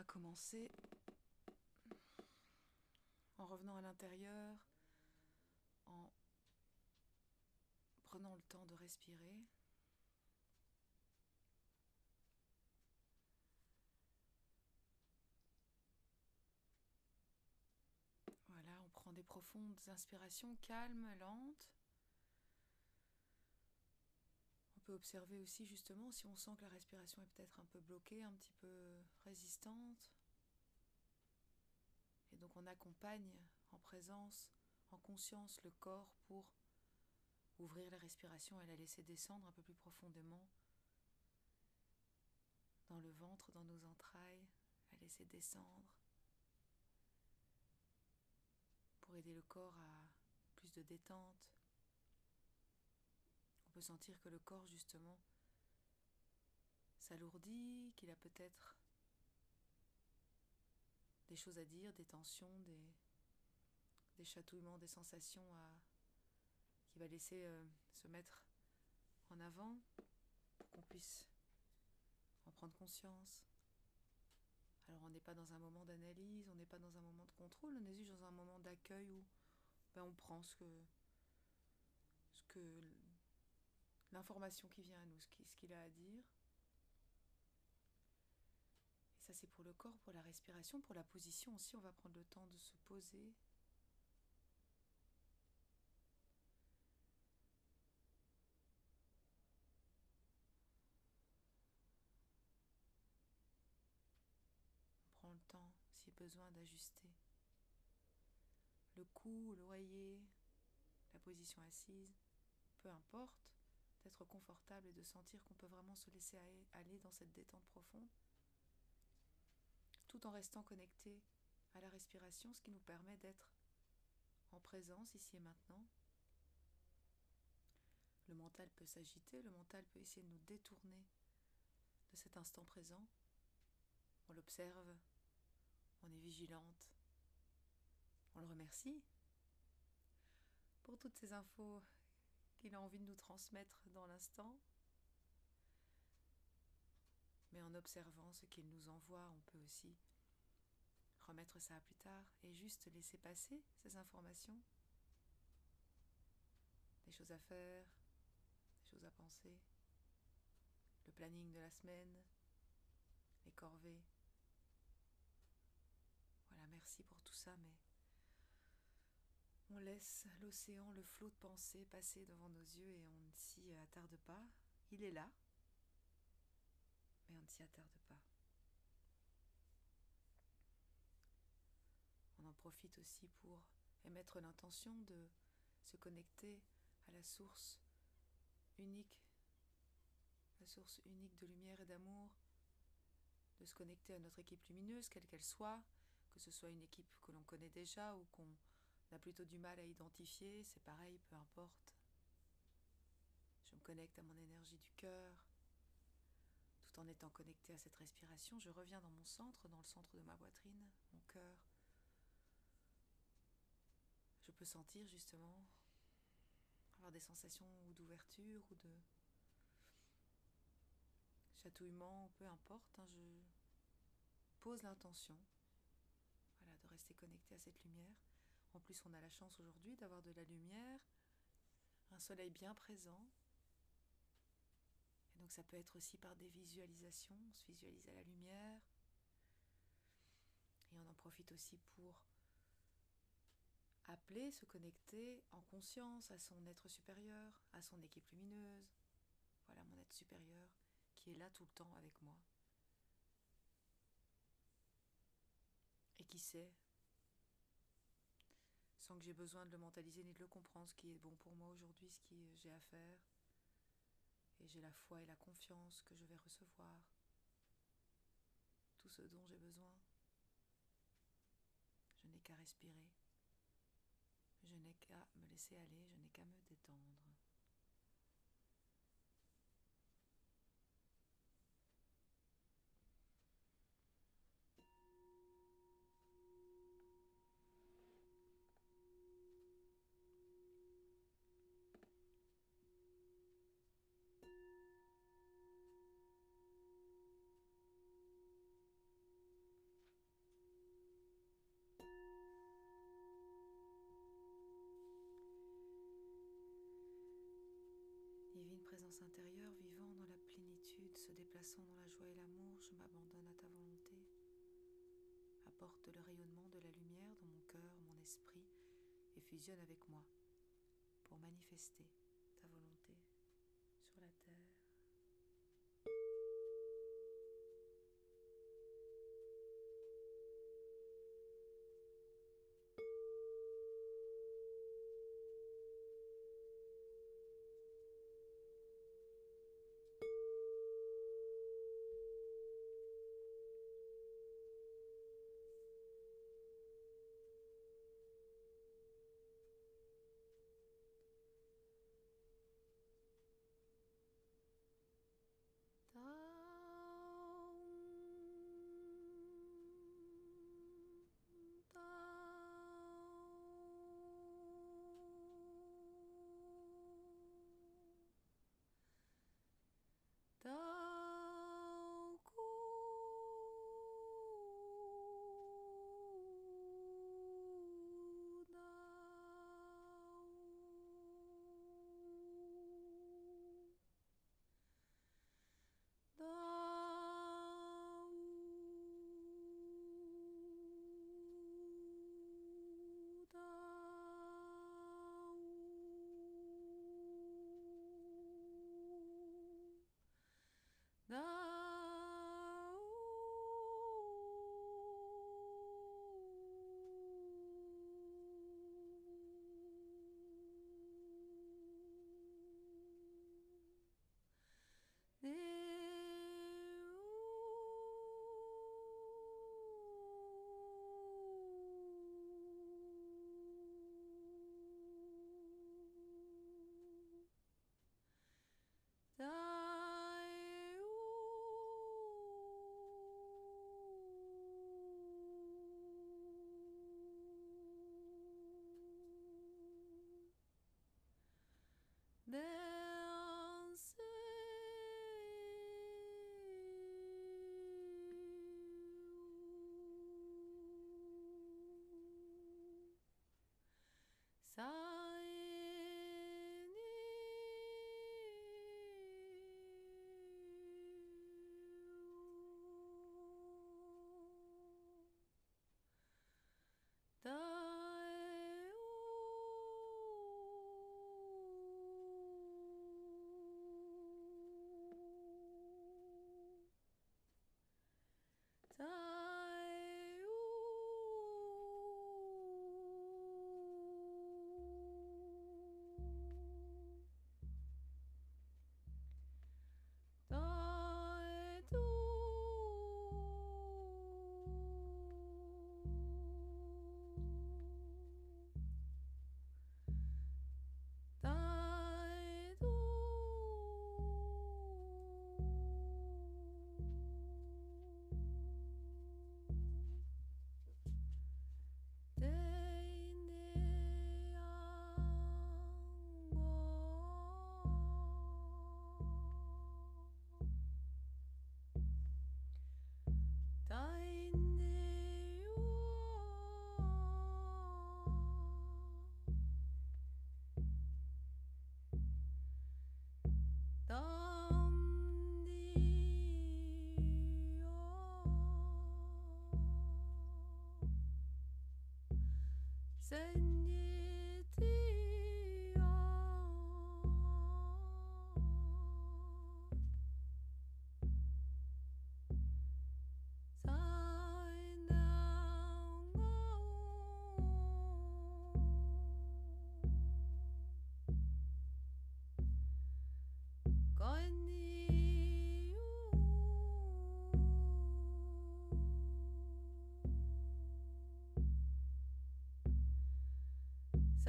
va commencer en revenant à l'intérieur, en prenant le temps de respirer. Voilà, on prend des profondes inspirations calmes, lentes. On observer aussi justement si on sent que la respiration est peut-être un peu bloquée, un petit peu résistante. Et donc on accompagne en présence, en conscience le corps pour ouvrir la respiration et la laisser descendre un peu plus profondément dans le ventre, dans nos entrailles, la laisser descendre pour aider le corps à plus de détente. On peut sentir que le corps justement s'alourdit, qu'il a peut-être des choses à dire, des tensions, des, chatouillements, des sensations à, qui va laisser euh, se mettre en avant pour qu'on puisse en prendre conscience. Alors on n'est pas dans un moment d'analyse, on n'est pas dans un moment de contrôle, on est juste dans un moment d'accueil où ben, on prend ce que, ce que l'information qui vient à nous, ce qu'il a à dire. Et ça, c'est pour le corps, pour la respiration, pour la position aussi. On va prendre le temps de se poser. On prend le temps, si besoin, d'ajuster le cou, l'oreiller, la position assise, peu importe, d'être confortable et de sentir qu'on peut vraiment se laisser aller dans cette détente profonde tout en restant connecté à la respiration, ce qui nous permet d'être en présence ici et maintenant. Le mental peut s'agiter, le mental peut essayer de nous détourner de cet instant présent. On l'observe, on est vigilante, on le remercie pour toutes ces infos qu'il a envie de nous transmettre dans l'instant. Mais en observant ce qu'il nous envoie, on peut aussi remettre ça à plus tard et juste laisser passer ces informations. Des choses à faire, des choses à penser, le planning de la semaine, les corvées. Voilà, merci pour tout ça, mais on laisse l'océan, le flot de pensée passer devant nos yeux et on ne s'y attarde pas. Il est là, mais on ne s'y attarde pas. On en profite aussi pour émettre l'intention de se connecter à la source unique, la source unique de lumière et d'amour, de se connecter à notre équipe lumineuse, quelle qu'elle soit, que ce soit une équipe que l'on connaît déjà ou qu'on a plutôt du mal à identifier, c'est pareil, peu importe. Je me connecte à mon énergie du cœur, tout en étant connecté à cette respiration, je reviens dans mon centre, dans le centre de ma poitrine, mon cœur. Je peux sentir justement avoir des sensations ou d'ouverture ou de chatouillement, peu importe. Hein, je pose l'intention voilà, de rester connecté à cette lumière. En plus, on a la chance aujourd'hui d'avoir de la lumière, un soleil bien présent, et donc ça peut être aussi par des visualisations, on se visualise à la lumière. Et on en profite aussi pour appeler, se connecter en conscience à son être supérieur, à son équipe lumineuse. Voilà mon être supérieur qui est là tout le temps avec moi. Et qui sait, sans que j'ai besoin de le mentaliser ni de le comprendre, ce qui est bon pour moi aujourd'hui, ce que j'ai à faire et j'ai la foi et la confiance que je vais recevoir tout ce dont j'ai besoin. Je n'ai qu'à respirer, je n'ai qu'à me laisser aller, je n'ai qu'à me détendre. Présence intérieure, vivant dans la plénitude, se déplaçant dans la joie et l'amour, je m'abandonne à ta volonté. Apporte le rayonnement de la lumière dans mon cœur, mon esprit, et fusionne avec moi pour manifester Sunday.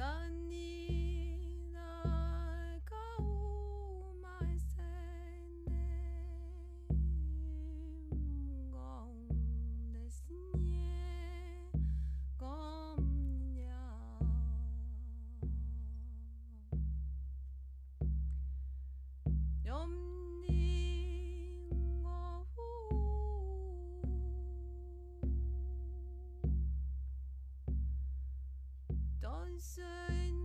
3人 sun.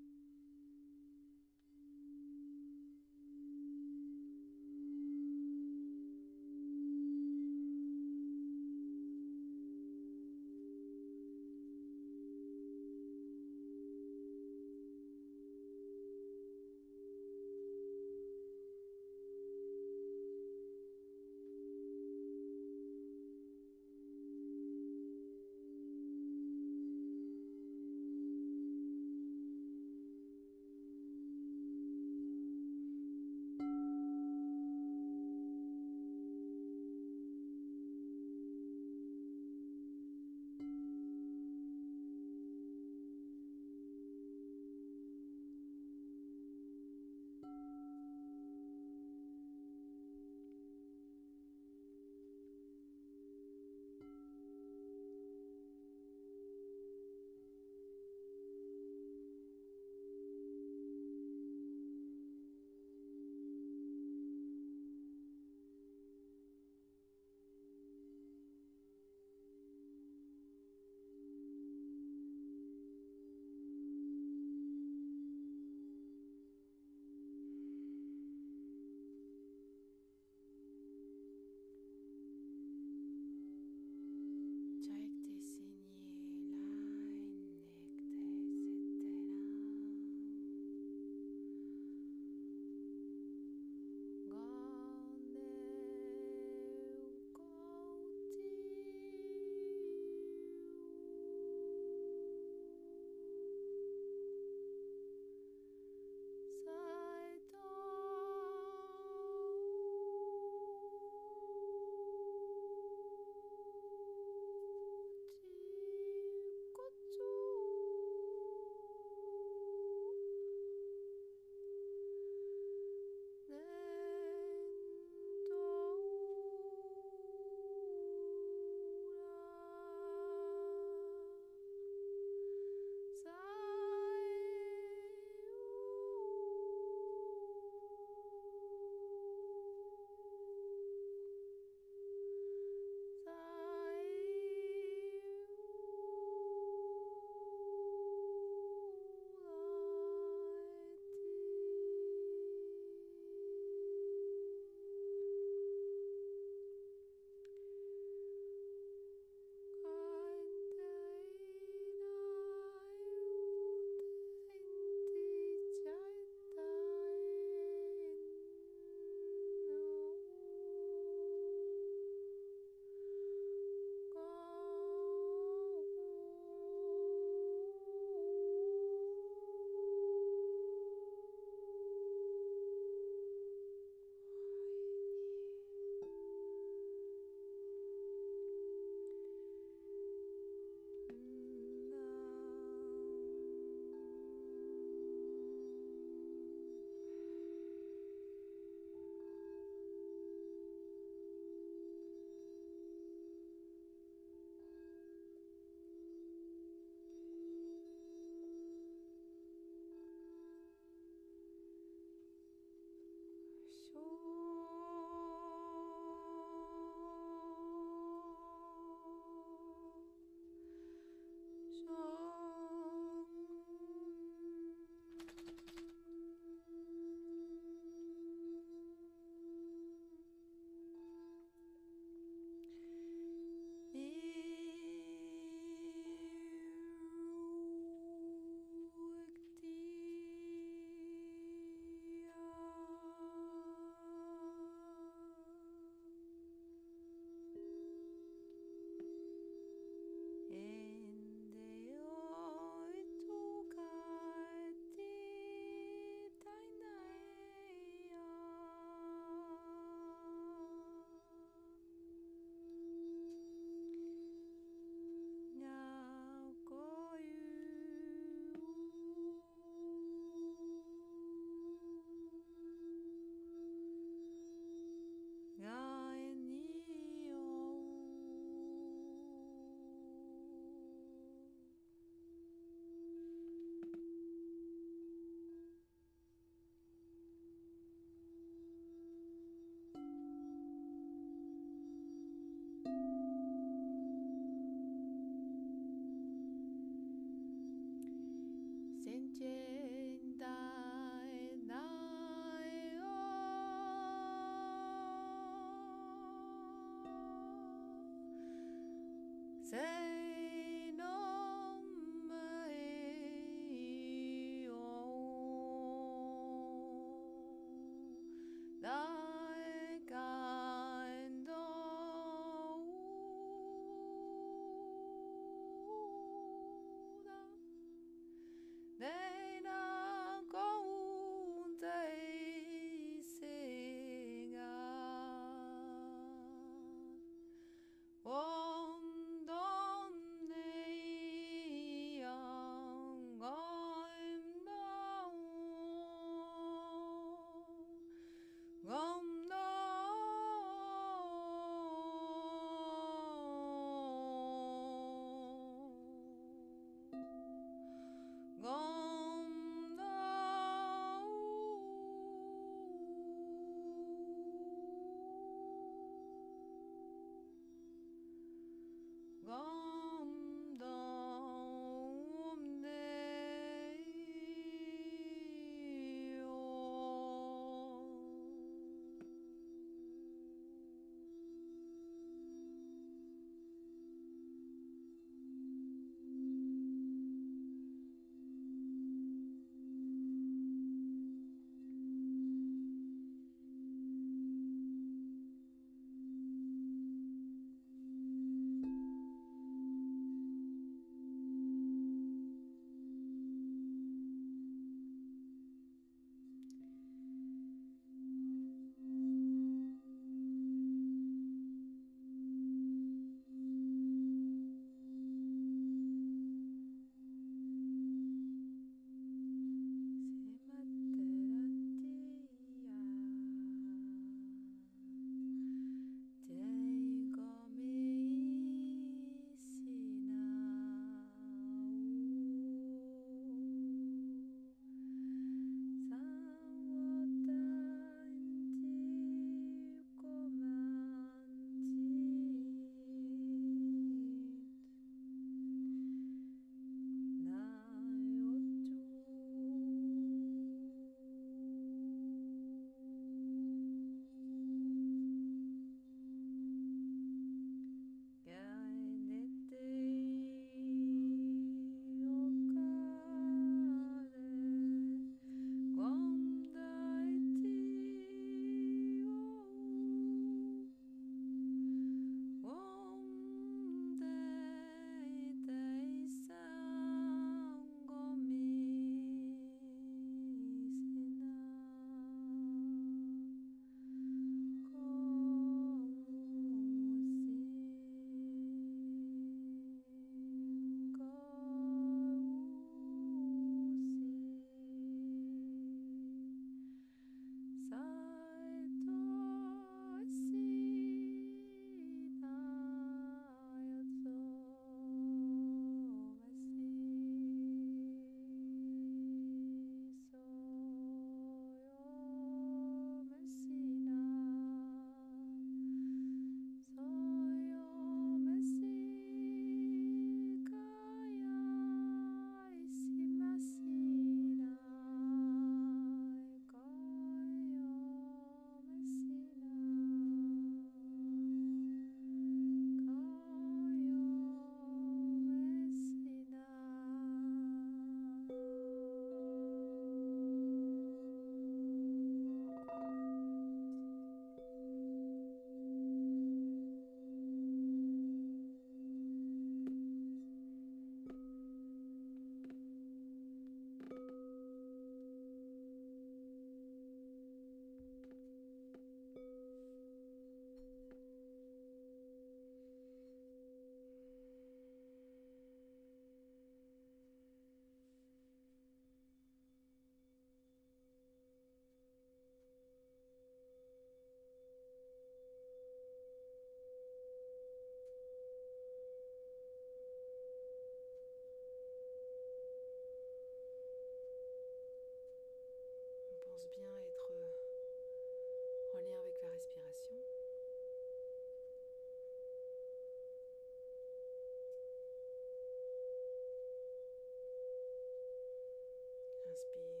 just be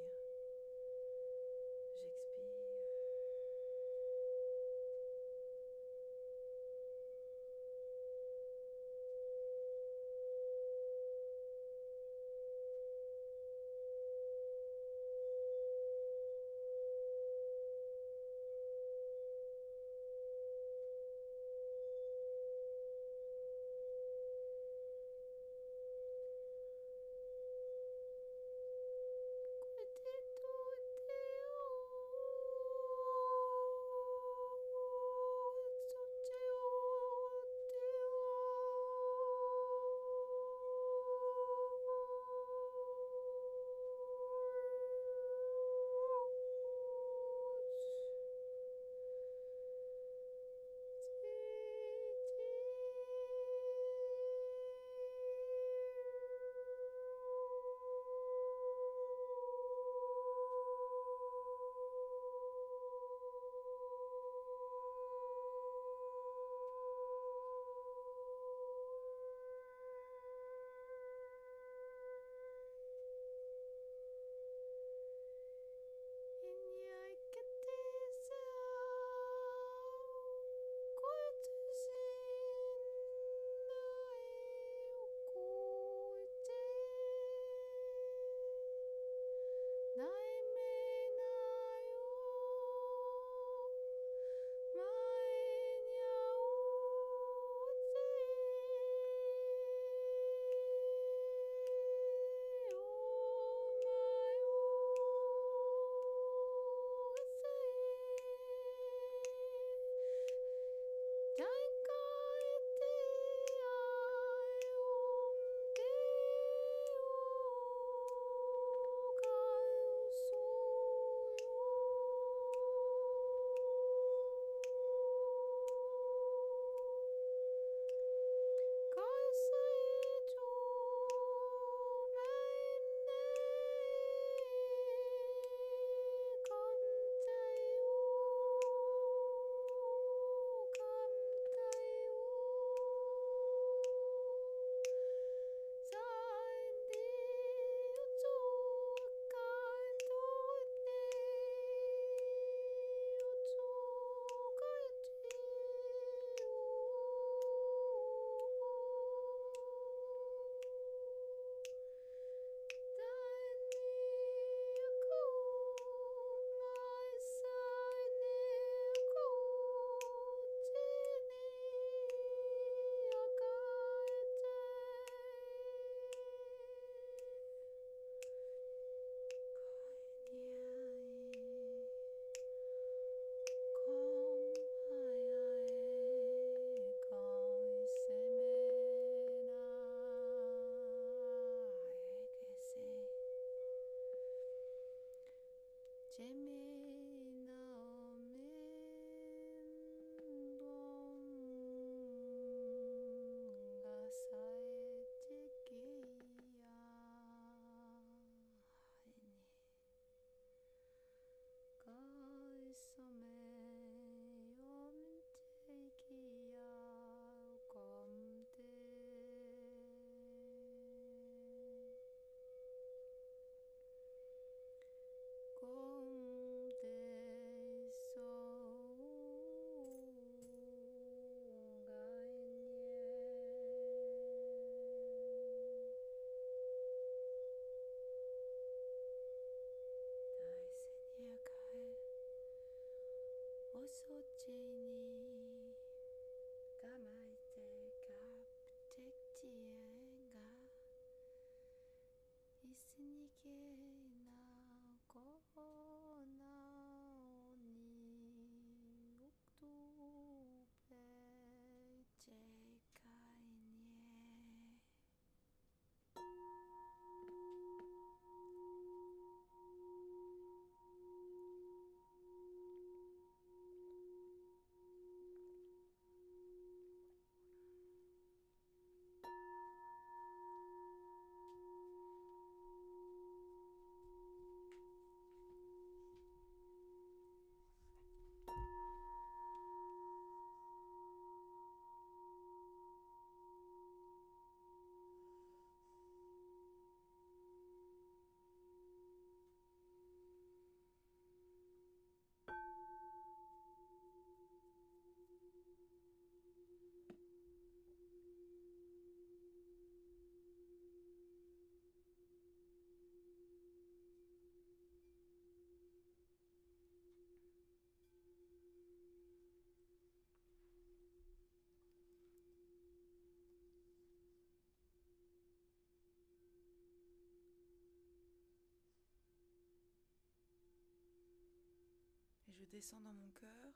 descends dans mon cœur,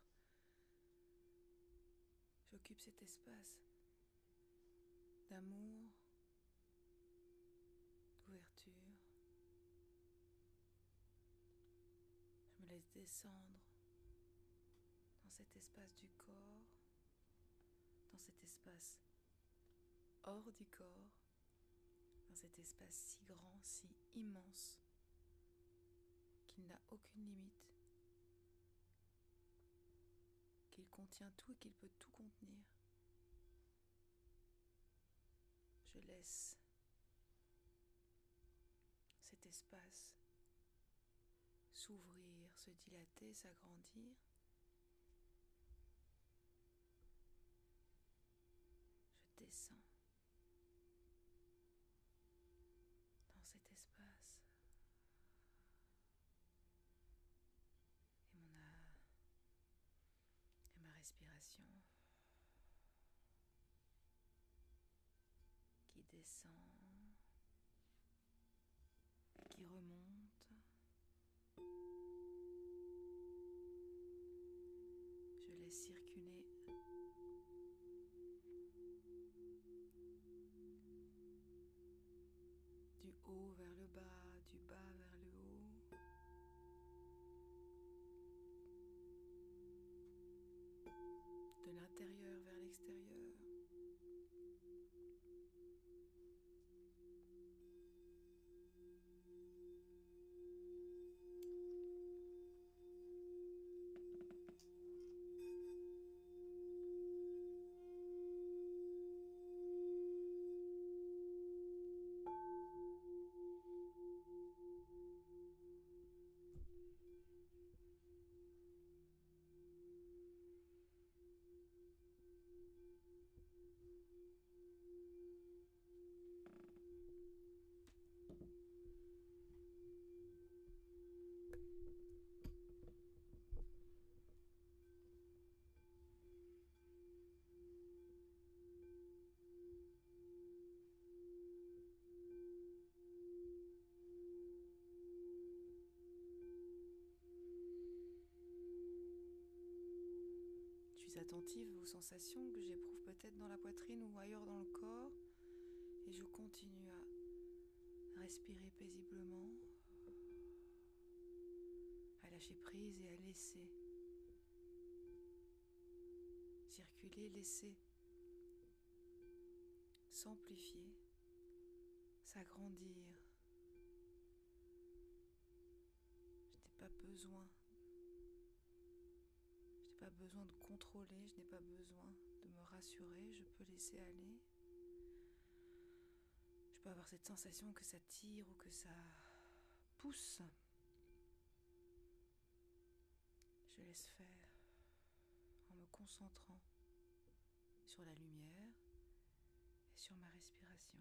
j'occupe cet espace d'amour, d'ouverture. Je me laisse descendre dans cet espace du corps, dans cet espace hors du corps, dans cet espace si grand, si immense, qu'il n'a aucune limite, contient tout et qu'il peut tout contenir. Je laisse cet espace s'ouvrir, se dilater, s'agrandir. Je descends dans cet espace. Et mon âme et ma respiration qui descend, qui remonte. Je laisse circuler du haut vers le bas, attentive aux sensations que j'éprouve peut-être dans la poitrine ou ailleurs dans le corps et je continue à respirer paisiblement, à lâcher prise et à laisser circuler, laisser s'amplifier, s'agrandir. Je n'ai pas besoin besoin de contrôler, je n'ai pas besoin de me rassurer, je peux laisser aller. Je peux avoir cette sensation que ça tire ou que ça pousse. Je laisse faire en me concentrant sur la lumière et sur ma respiration.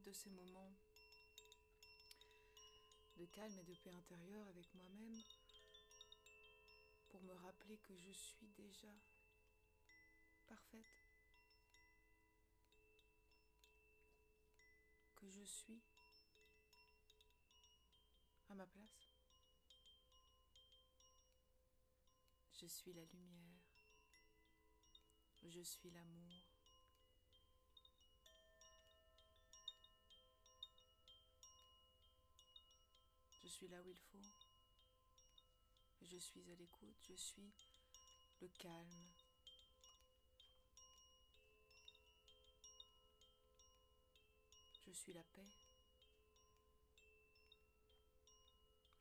De ces moments de calme et de paix intérieure avec moi-même pour me rappeler que je suis déjà parfaite, que je suis à ma place. Je suis la lumière, je suis l'amour. Suis là où il faut. Je suis à l'écoute. Je suis le calme. Je suis la paix.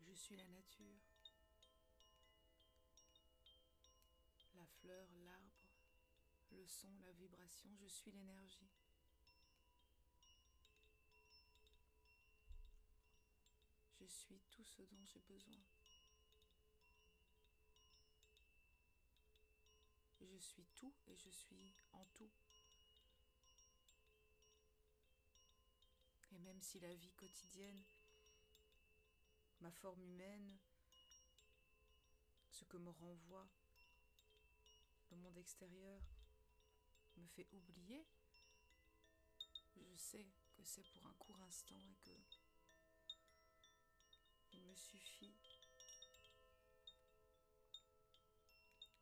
Je suis la nature. La fleur, l'arbre, le son, la vibration. Je suis l'énergie. Suis tout ce dont j'ai besoin. Je suis tout et je suis en tout. Et même si la vie quotidienne, ma forme humaine, ce que me renvoie le monde extérieur, me fait oublier, je sais que c'est pour un court instant et que suffit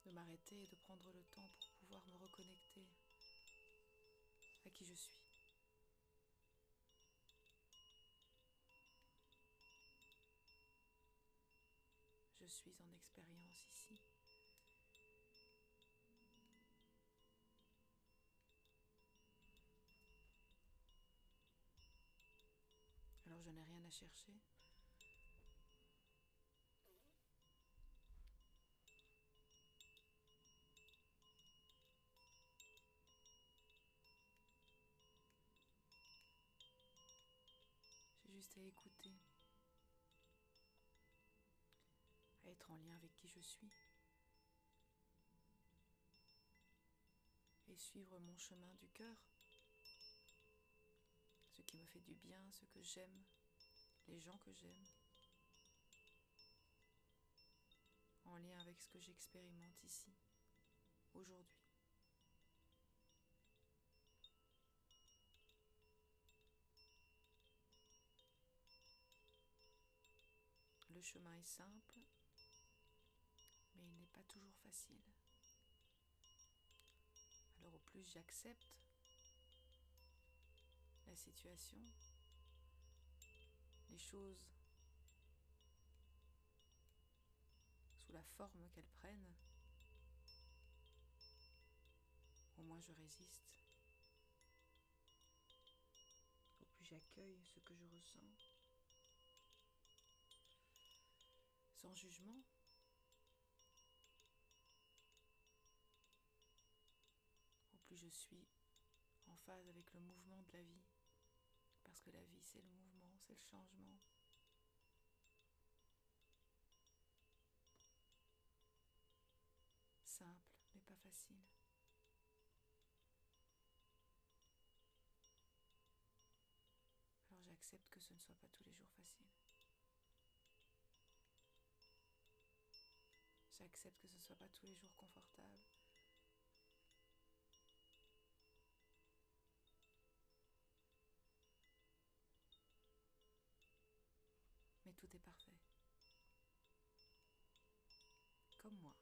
de m'arrêter et de prendre le temps pour pouvoir me reconnecter à qui je suis. Je suis en expérience ici. Alors je n'ai rien à chercher. Juste à écouter, à être en lien avec qui je suis. Et suivre mon chemin du cœur, ce qui me fait du bien, ce que j'aime, les gens que j'aime, en lien avec ce que j'expérimente ici, aujourd'hui. Le chemin est simple, mais il n'est pas toujours facile. Alors au plus j'accepte la situation, les choses sous la forme qu'elles prennent, au moins je résiste. Au plus j'accueille ce que je ressens. Sans jugement. Au plus je suis en phase avec le mouvement de la vie, parce que la vie c'est le mouvement, c'est le changement. Simple, mais pas facile. Alors j'accepte que ce ne soit pas tous les jours facile. J'accepte que ce soit pas tous les jours confortable. Mais tout est parfait. Comme moi.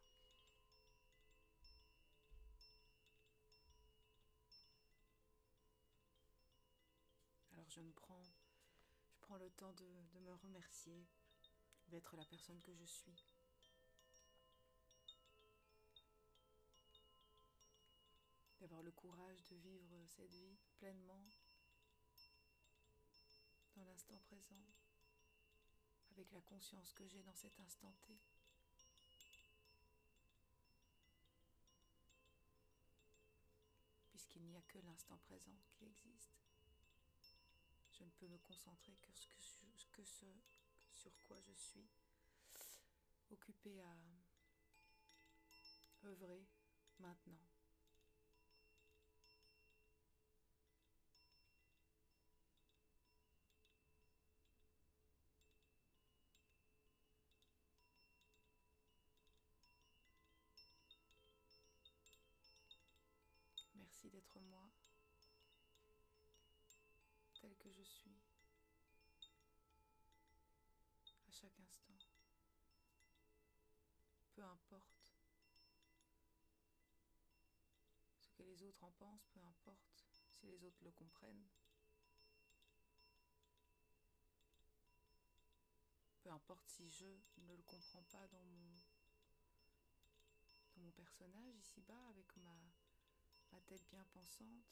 Alors je me prends, je prends le temps de, de me remercier d'être la personne que je suis. D'avoir le courage de vivre cette vie pleinement, dans l'instant présent, avec la conscience que j'ai dans cet instant T. Puisqu'il n'y a que l'instant présent qui existe, je ne peux me concentrer que, sur, que ce sur quoi je suis occupé à œuvrer maintenant. Merci d'être moi, tel que je suis, à chaque instant. Peu importe ce que les autres en pensent, peu importe si les autres le comprennent. Peu importe si je ne le comprends pas dans mon, dans mon personnage ici-bas avec ma, ma tête bien pensante.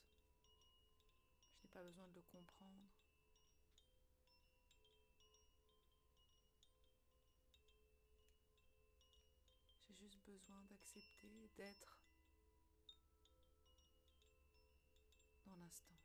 Je n'ai pas besoin de le comprendre. J'ai juste besoin d'accepter, d'être dans l'instant.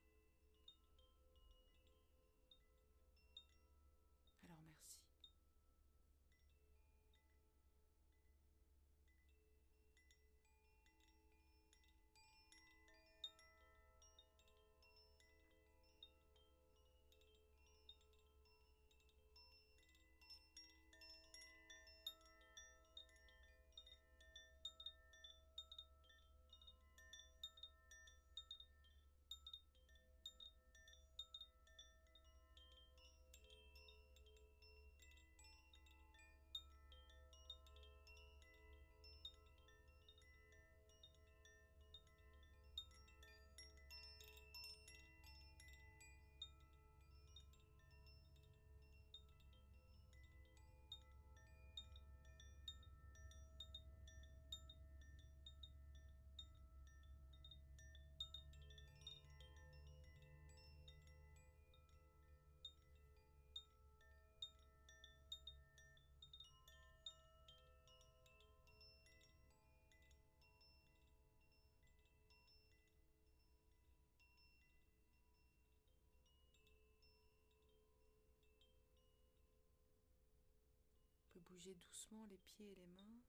Doucement les pieds et les mains,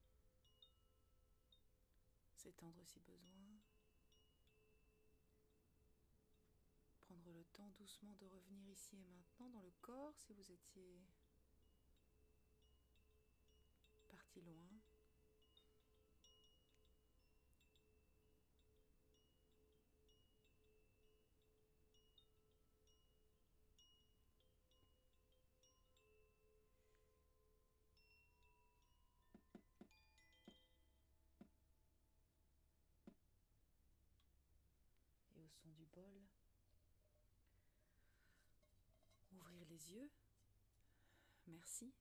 s'étendre si besoin, prendre le temps doucement de revenir ici et maintenant dans le corps si vous étiez parti loin. Du bol. Ouvrir les yeux. Merci.